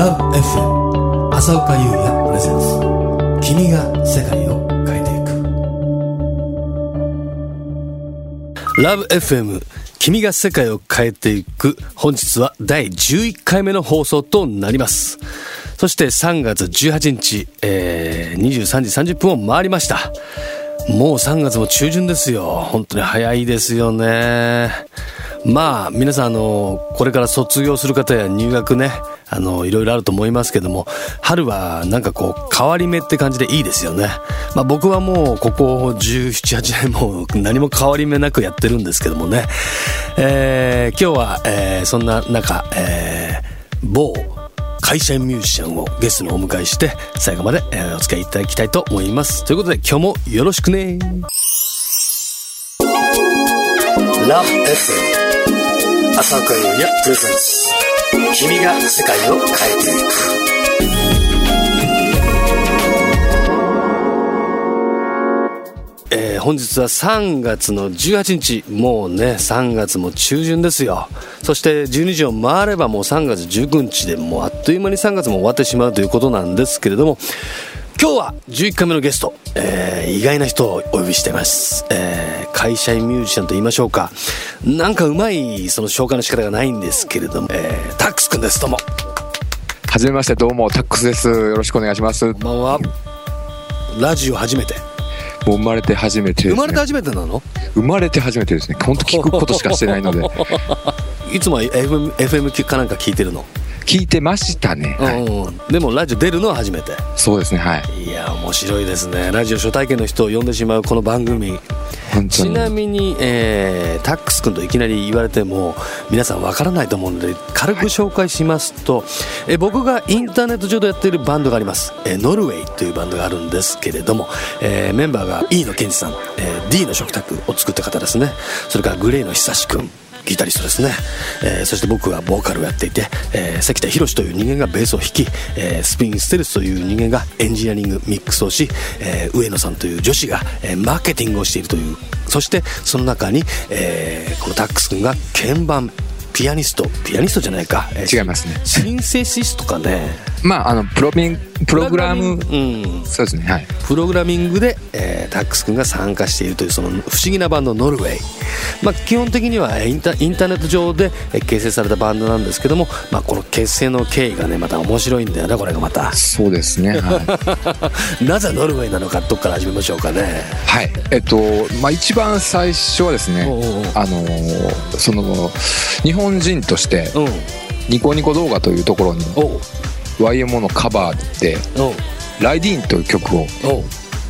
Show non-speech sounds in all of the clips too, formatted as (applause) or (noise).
Love-FM 浅岡優也プレゼンス君が世界を変えていく。LoveFM 君が世界を変えていく。本日は第11回目の放送となります。そして3月18日、えー、23時30分を回りました。もう3月も中旬ですよ。本当に早いですよね。まあ皆さんあのこれから卒業する方や入学ねあのいろいろあると思いますけども春はなんかこう変わり目って感じでいいですよね。まあ僕はもうここ1718年も何も変わり目なくやってるんですけどもね。えー、今日は、えー、そんな中、えー、某会社員ミュージシャンをゲストにお迎えして最後まで、えー、お付き合いいただきたいと思います。ということで今日もよろしくね。Love-FM 浅岡優也プレゼンス君が世界を変えていく。えー、本日は3月の18日。もうね3月も中旬ですよ。そして12時を回ればもう3月19日でもうあっという間に3月も終わってしまうということなんですけれども今日は11回目のゲスト、えー、意外な人をお呼びしてます、えー、会社員ミュージシャンと言いましょうか。なんかうまいその紹介の仕方がないんですけれども、えー、タックスくんです。どうも。はじめまして。どうもタックスです。よろしくお願いします。こんばんは。ラジオ初めて。もう生まれて初めて、ね、生まれて初めてなの？生まれて初めてですね。本当聞くことしかしてないので。(laughs) いつも FM, FM かなんか聞いてるの？聞いてましたね、はい、でもラジオ出るのは初めて。そうですねはい。いや面白いですね。ラジオ初体験の人を呼んでしまうこの番組。ちなみに、えー、タックス君といきなり言われても皆さんわからないと思うので軽く紹介しますと、はい、え僕がインターネット上でやっているバンドがあります、えー、ノルウェイというバンドがあるんですけれども、えー、メンバーが E のケンジさん、えー、D の食卓を作った方ですね。それからグレーの久し君ギタリストですね、えー、そして僕はボーカルをやっていて、えー、関田博という人間がベースを弾き、えー、スピンステルスという人間がエンジニアリングミックスをし、え、上野さんという女子が、え、マーケティングをしているという。そしてその中に、えー、このタックス君が鍵盤。ピアニストピアニストじゃないか、えー、違いますね。シンセシストかね。まああのプロミプログラム、うん、そうですねはい。プログラミングで、えー、タックス君が参加しているというその不思議なバンドノルウェイ。まあ基本的にはインタインターネット上で結成されたバンドなんですけども、まあ、この結成の経緯がねまた面白いんだよねこれがまた。そうですね、はい、(laughs) なぜノルウェイなのかどこから始めましょうかね。はい。えっとまあ一番最初はですねあのその日本人としてニコニコ動画というところに YMO のカバーで「ライディーン」という曲を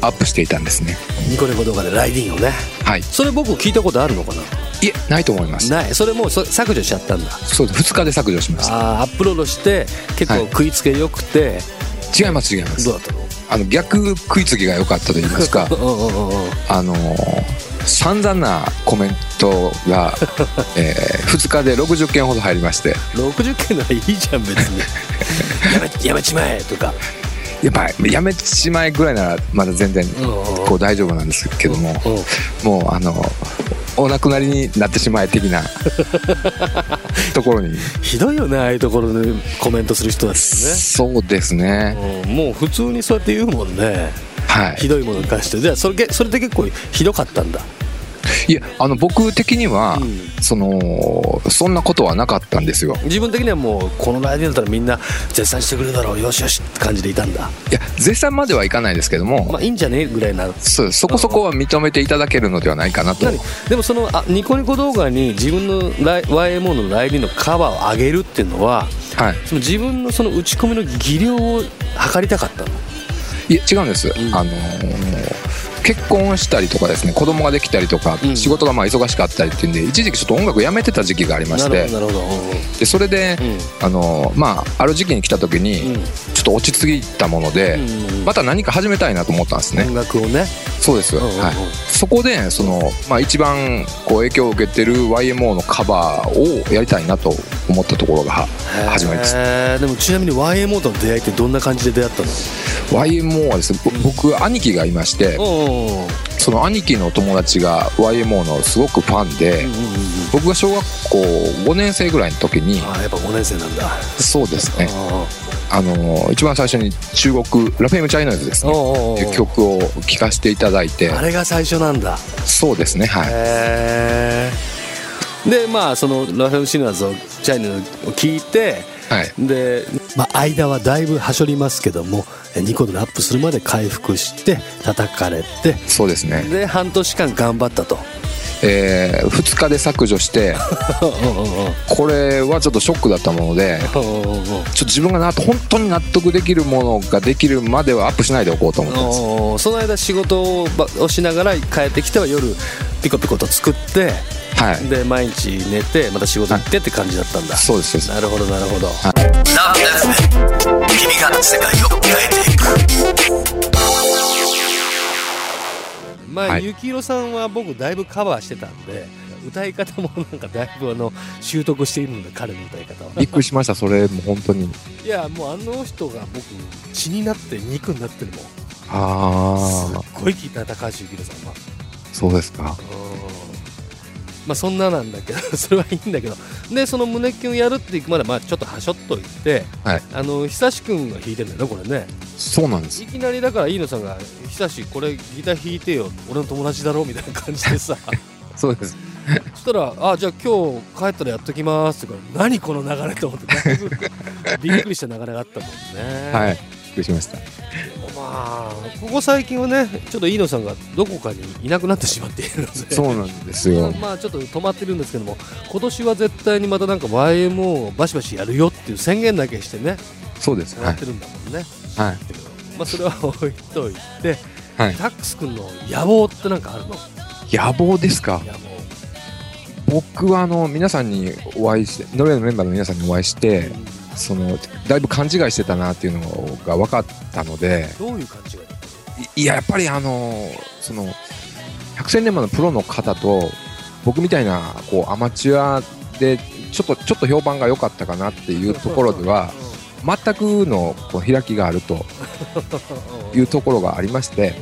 アップしていたんですね。ニコニコ動画でライディーンをね。はい。それ僕聞いたことあるのかな？いえないと思います。ない。それもう削除しちゃったんだ。そうです。2日で削除しましたああアップロードして結構食いつけよくて、はい、違います違います。どうだったの？あの逆食いつきが良かったと言いますか。(laughs) あの散々なコメントが、(laughs) えー、2日で60件ほど入りまして。60件ならいいじゃん別に。(laughs) やめやめちまえとか。やっぱやめちまえぐらいならまだ全然こう大丈夫なんですけども。もうあのお亡くなりになってしまえ的な (laughs) ところに。ひどいよねああいうところでコメントする人だってね。そうですね、もう普通にそうやって言うもんね。はい、ひどいものに関して。じゃあそれそれって結構ひどかったんだいやあの僕的には、うん、そのそんなことはなかったんですよ。自分的にはもうこのライディだったらみんな絶賛してくれるだろうよしよしって感じでいたんだ。いや絶賛まではいかないですけども。まあいいんじゃねえぐらいな。そうそこそこは認めていただけるのではないかなと。でもそのあニコニコ動画に自分の YMO のライディのカバーを上げるっていうのは、はい、その自分のその打ち込みの技量を測りたかったの。いや違うんです、うん、あのー結婚したりとかですね子供ができたりとか、うん、仕事がまあ忙しかったりっていうんで一時期ちょっと音楽やめてた時期がありましてでそれで、うん、あのまあある時期に来た時に、ちょっと落ち着いたもので、また何か始めたいなと思ったんですね。音楽をね。そうです、はい、そこでその、まあ、一番こう影響を受けてる YMO のカバーをやりたいなと思ったところが始まりです。でもちなみに YMO との出会いってどんな感じで出会ったの？YMO はですね僕兄貴がいましてその兄貴の友達が YMO のすごくファンで、僕が小学校5年生ぐらいの時にあやっぱ5年生なんだ。そうですね。あの一番最初に中国ラフェム・チャイナーズですね。って曲を聴かせていただいて。あれが最初なんだ。そうですねはい。でまあそのラフェム・シナーズをチャイナーズを聞いて、はい、で、まあ、間はだいぶはしょりますけどもニコ動アップするまで回復して叩かれてそうですね。で半年間頑張ったと。えー、2日で削除して (laughs) これはちょっとショックだったものでちょっと自分がな本当に納得できるものができるまではアップしないでおこうと思ってます。その間仕事をしながら帰ってきては夜ピコピコと作ってはい、で毎日寝てまた仕事行ってって感じだったんだ、そうですなるほどなるほど、はい、君が世界を変えていく。まあ、はい、ゆきひろさんは僕だいぶカバーしてたんで歌い方もなんかだいぶあの習得しているので彼の歌い方は。びっくりしましたそれも本当に。いやもうあの人が僕血になって肉になってるもん。ああすっごい聞いた高橋幸宏さんは。そうですかまあそんななんだけど (laughs) それはいいんだけど。でその胸キュンやるっていくまでまあちょっとはしょっといって、はい、あの久し君が弾いてるんだよねこれね。そうなんです。いきなりだから飯野さんが「久しこれギター弾いてよ。俺の友達だろ」みたいな感じでさ。(laughs) そうです。そしたら「あじゃあ今日帰ったらやっときます」ってから何この流れと思って (laughs) びっくりした流れがあったもんね。はい。びっくりしましたまあ。ここ最近はねちょっと飯野さんがどこかにいなくなってしまっているので。そうなんですよ。まあちょっと止まってるんですけども今年は絶対にまたなんか YMO をバシバシやるよっていう宣言だけしてねそうです。やってるんだもんね。はい。まあそれは置いといて、はい、タックス君の野望ってなんかあるの？野望ですか？野望。僕はあの皆さんにお会いしてノルウェーのメンバーの皆さんにお会いして、うんそのだいぶ勘違いしてたなっていうのが分かったので。どういう勘違いいややっぱりあのその百戦錬磨のプロの方と僕みたいなこうアマチュアでちょっとちょっと評判が良かったかなっていうところでは全くのこう開きがあると。いうところがありまして。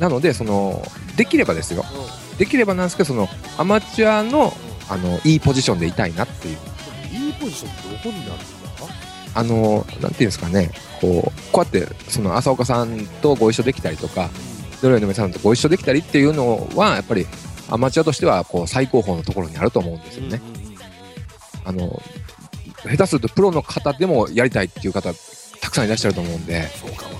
なのでそのできればですよ。できればなんですけどそのアマチュアのあのいいポジションでいたいなっていう。いいポジションってどこになるあの、なんていうんですかね、こう、こうやって、その、浅岡さんとご一緒できたりとか、ドロイの皆さんとご一緒できたりっていうのは、やっぱり、アマチュアとしては、こう、最高峰のところにあると思うんですよね。あの、下手するとプロの方でもやりたいっていう方、たくさんいらっしゃると思うんで。そうかもね。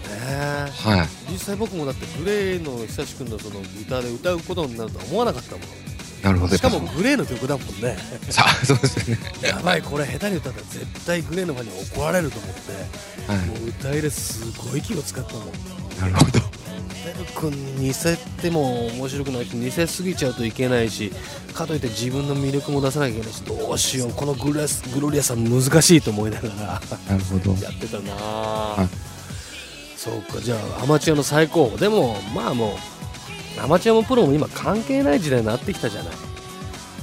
はい。実際僕もだって、グレーの久し君のその歌で歌うことになるとは思わなかったもん。なるほど。しかもグレーの曲だもんね。さあそうですね。やばいこれ下手に歌ったら絶対グレーのファンに怒られると思って、はい、もう歌入れすごい気を使ったもん。なるほど。君に似せても面白くないし似せすぎちゃうといけないしかといって自分の魅力も出さなきゃいけないしどうしようこのグレスグロリアさん難しいと思いながら。なるほど。やってたな、はい、そうかじゃあアマチュアの最高峰。でもまあもうアマチュアもプロも今関係ない時代になってきたじゃない。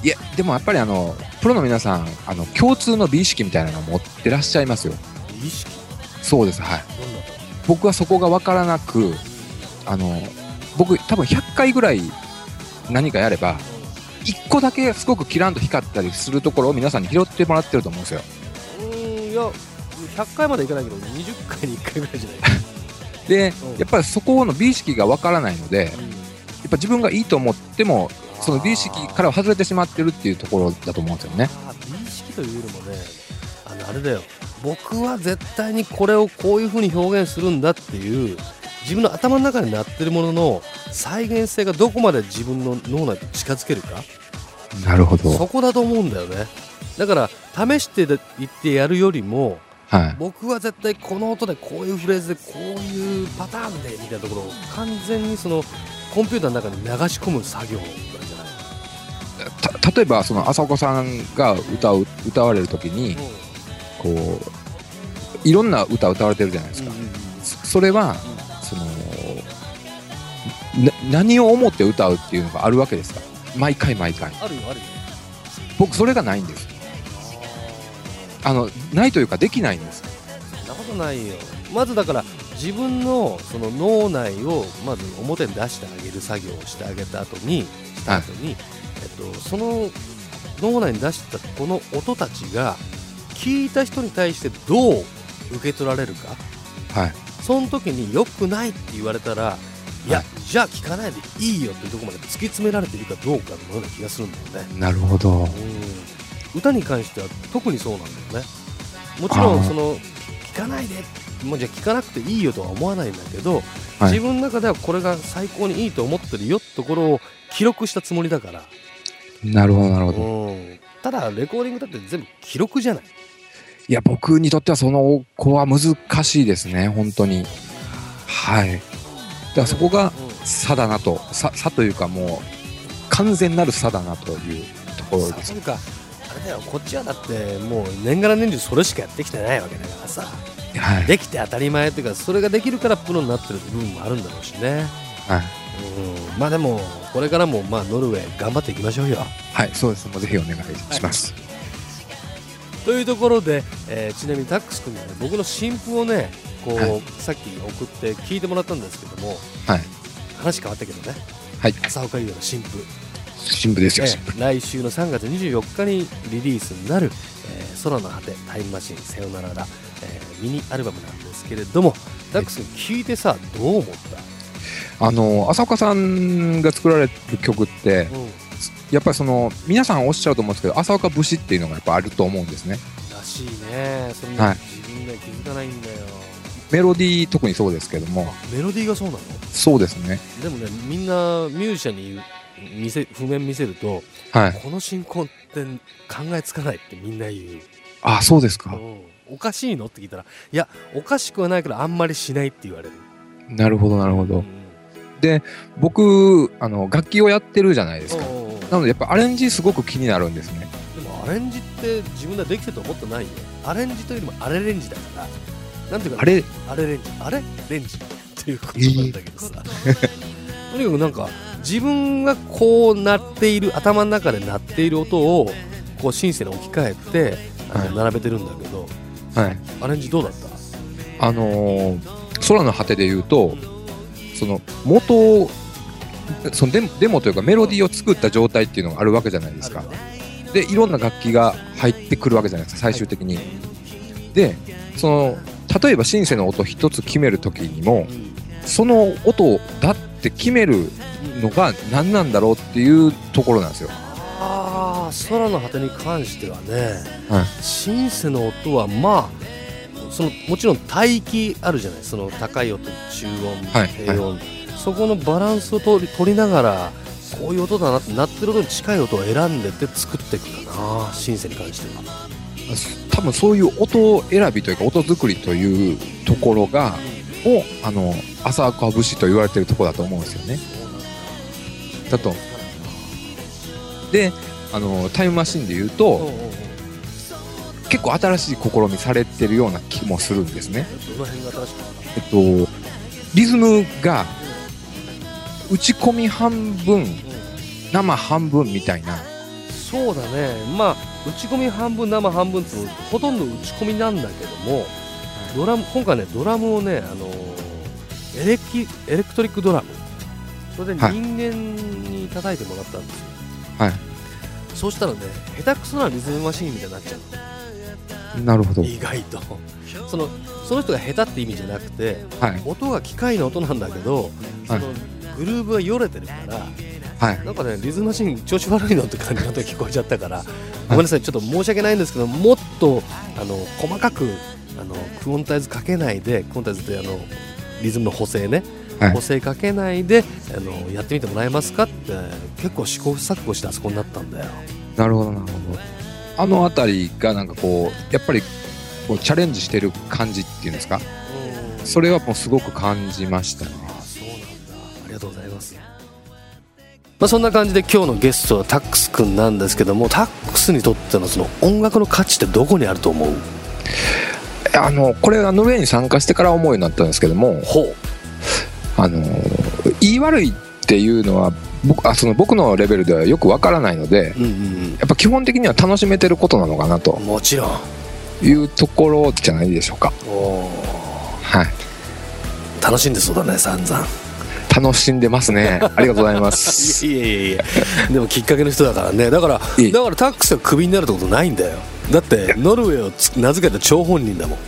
いやでもやっぱりあのプロの皆さんあの共通の美意識みたいなのを持ってらっしゃいますよ。美意識？そうですはい。僕はそこが分からなくあの僕多分100回ぐらい何かやれば1個だけすごくキランと光ったりするところを皆さんに拾ってもらってると思うんですよ。うんいや100回までいかないけど20回に1回ぐらいじゃない？(laughs) で、やっぱりそこの美意識が分からないので、うん。っぱ自分がいいと思ってもその美意識から外れてしまってるっていうところだと思うんですよね。美意識というよりもねあのあれだよ。僕は絶対にこれをこういうふうに表現するんだっていう自分の頭の中になってるものの再現性がどこまで自分の脳内と近づけるか。なるほど。そこだと思うんだよね。だから試していってやるよりもはい、僕は絶対この音でこういうフレーズでこういうパターンでみたいなところを完全にそのコンピューターの中に流し込む作業なんじゃない？例えばその浅岡さんが歌う歌われる時に、こういろんな歌歌われてるじゃないですか、うんうんうん、それは、その何を思って歌うっていうのがあるわけですか？毎回毎回。あるよあるよ。僕それがないんです。あのないというかできないんです。そんなことないよ。まずだから自分のその脳内をまず表に出してあげる作業をしてあげた後にした後に、はい、えっと、その脳内に出したこの音たちが聞いた人に対してどう受け取られるか。はい。その時に良くないって言われたらいや、はい。じゃあ聞かないでいいよっていうところまで突き詰められているかどうかのような気がするんだよね、なるほど。うん、歌に関しては特にそうなんだよね。もちろんその聞かないでもうじゃあ聞かなくていいよとは思わないんだけど、はい。自分の中ではこれが最高にいいと思ってるよってところを記録したつもりだから、なるほどなるほど。うん、ただレコーディングだって全部記録じゃない。いや僕にとってはその子は難しいですね本当に。はい。だからそこが差だなと。差差というかもう完全なる差だなというところです。かあれだよこっちはだってもう年がら年中それしかやってきてないわけだからさはい。できて当たり前っていうかそれができるからプロになってる部分もあるんだろうしね、はい。うん、まあでもこれからもまあノルウェー頑張っていきましょうよ。はいそうです。もうぜひお願いします。というところで、えーちなみにタックス君にはね僕の新譜をねこう、はい。さっき送って聞いてもらったんですけどもはい。話変わったけどね。はい。浅岡優也の新譜。新聞ですよえー来週の3月24日にリリースになる「えー空の果てタイムマシンさよならだ」えーミニアルバムなんですけれどもダックス君聞いてさどう思った、あの浅岡さんが作られる曲ってやっぱりその皆さんおっしゃると思うんですけど浅岡節っていうのがやっぱあると思うんですね。らしいね。それね、はい。自分では気づかないんだよ。メロディー特にそうですけども。メロディーがそうなの？そうですね。でもねみんなミュージシャンに見せ譜面見せるとはい。この進行って考えつかないってみんな言う、あそうですか。うんおかしいの？って聞いたらいやおかしくはないけどあんまりしないって言われる。なるほどなるほど。うん。僕あの楽器をやってるじゃないですか。なのでやっぱアレンジすごく気になるんですね。でもアレンジって自分ではできてると思ってないよ。アレンジというよりもアレレンジだから。なんていうかあれ？アレレンジ。あれレンジ。っていうことなんだけどさ、(laughs) とにかくなんか自分がこう鳴っている頭の中で鳴っている音をこうシンセに置き換えてあのはい。並べてるんだけど、はいアレンジどうだった？あのー空の果てで言うとその元をそのデモデモというかメロディーを作った状態っていうのがあるわけじゃないですか。でいろんな楽器が入ってくるわけじゃないですか最終的に。でその例えばシンセの音一つ決める時にもうん。その音だって決めるのが何なんだろうっていうところなんですよ空の果てに関してはね、はい。シンセの音はまあそのもちろん帯域あるじゃない。その高い音中音、はい低音、そこのバランスを取りながらこういう音だなって鳴ってる音に近い音を選んでって作っていくかなシンセに関しては。多分そういう音選びというか音作りというところがをあの浅川節と言われてるところだと思うんですよね。だと。であのタイムマシンで言うと、結構新しい試みされてるような気もするんですね。どの辺が新しくなっえっとリズムが打ち込み半分た、生半分みたいな。そうだね。まあ打ち込み半分生半分ってほとんど打ち込みなんだけどもドラム今回ねドラムをねあのエレキエレクトリックドラム。それではい。人間に叩いてもらったんですよ。はいそうしたらね下手くそなリズムマシーンみたいになっちゃう。なるほど。の意外と。そのその人が下手って意味じゃなくてはい。音が機械の音なんだけどそのグルーブがよれてるからはい。なんかね、リズムマシン調子悪いのって感じの音が聞こえちゃったから、ごめんなさい、ちょっと申し訳ないんですけど、もっとあの細かくあのクオンタイズかけないで、クオンタイズってあのリズムの補正ね、はい補正かけないであのやってみてもらえますかって、結構試行錯誤してあそこになったんだよ。なるほどなるほど。あの辺りがなんかこうやっぱりこうチャレンジしてる感じっていうんですか？それはもうすごく感じましたね。あそうなんだ。ありがとうございます。まあ、そんな感じで今日のゲストはタックス君なんですけどもタックスにとってのその音楽の価値ってどこにあると思う？あのこれあの上に参加してから思うようになったんですけどもほうあの言い悪いっていうのは僕あその僕のレベルではよくわからないのでうんうんやっぱ基本的には楽しめてることなのかなと。うん、もちろん。いうところじゃないでしょうか。はい。楽しんでそうだね散々。楽しんでますね。(laughs) ありがとうございます。いやいやいやでもきっかけの人だからね。だからだからタックスがクビになるってことないんだよ。だってノルウェーをつ名付けた張本人だもん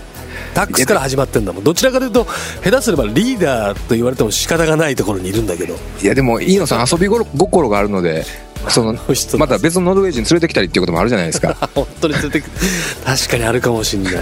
タックスから始まってんだもん。どちらかというと下手すればリーダーと言われても仕方がないところにいるんだけど。いやでも飯野さん遊び心があるのでその (laughs) また別のノルウェー人連れてきたりっていうこともあるじゃないですか。(laughs) 本当に連れてく確かにあるかもしれない、は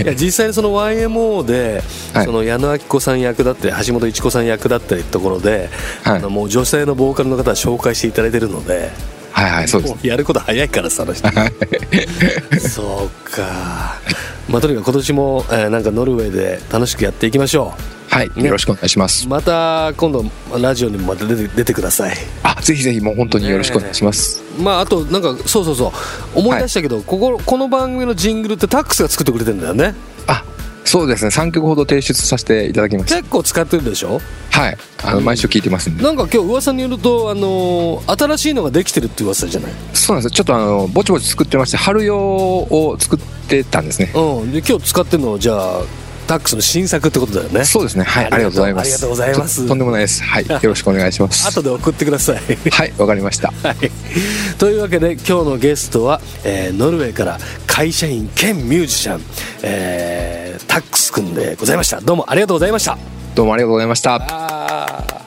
い、いや実際にその YMO で、はい、その矢野明子さん役だって橋本一子さん役だったりところで、はい、あのもう女性のボーカルの方は紹介していただいてるのではいはいそうです。やること早いからさあの人。(laughs) そうか。まあとにかく今年も、えー、なんかノルウェーで楽しくやっていきましょう。はい、ね、よろしくお願いします。また今度ラジオにもまた出て出てください。あぜひぜひもう本当によろしくお願いします、ね、まああとなんかそうそうそう。思い出したけど、はい、こここの番組のジングルってタックスが作ってくれてるんだよね。あそうですね。3曲ほど提出させていただきました。結構使ってるでしょ？はい。あの毎週聞いてますんで、なんか今日噂によるとあの新しいのができてるって噂じゃない？そうなんですちょっとあのぼちぼち作ってまして春用を作ってたんですね。うん。で今日使ってるのじゃあタックスの新作ってことだよね。そうですね。はい。ありがとう。ございます。ありがとうございます。とんでもないです。はい。よろしくお願いします。後で送ってください。はい。わかりました、はい、というわけで今日のゲストは、えー、ノルウェーから会社員兼ミュージシャン、えー、タックス君でございました。どうもありがとうございました。どうもありがとうございました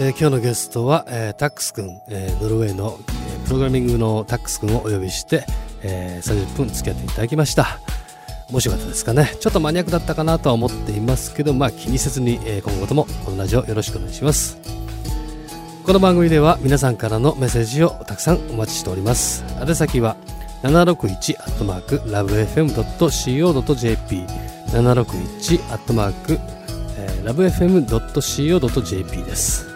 え、今日のゲストは、えー、タックス君、えー、ノルウェーの、え、プログラミングのタックス君をお呼びして、えー、30分付き合っていただきました。面白かったですかね。ちょっとマニアックだったかなとは思っていますけどまあ気にせずに、えー、今後ともこのラジオよろしくお願いします。この番組では皆さんからのメッセージをたくさんお待ちしております。宛先は761アットマークラブ FM.co.jp 761アットマークラブ FM.co.jp です。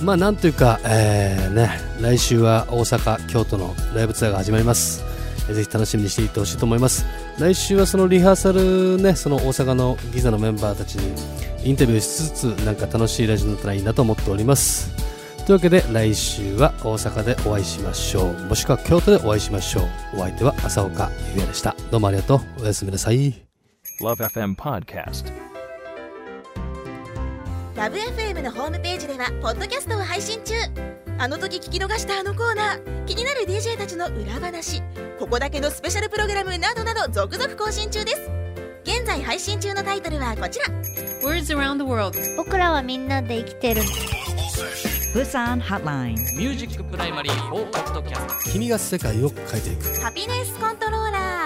まあなんというか、えー、ね、来週は大阪、京都のライブツアーが始まります。ぜひ楽しみにしていってほしいと思います。来週はそのリハーサルね、その大阪のギザのメンバーたちにインタビューしつつ、なんか楽しいラジオになったらいいなと思っております。というわけで来週は大阪でお会いしましょう。もしくは京都でお会いしましょう。お相手は浅岡優也でした。どうもありがとう。おやすみなさい。LoveFM Podcast LoveFM のホームページではポッドキャストを配信中。あの時聞き逃したあのコーナー。気になる DJ たちの裏話。ここだけのスペシャルプログラムなどなど続々更新中です。現在配信中のタイトルはこちら。Words around the world 僕らはみんなで生きてる。プサンホットラインミュージックプライマリー4ポッドキャスト君が世界を変えていく。ハピネスコントローラー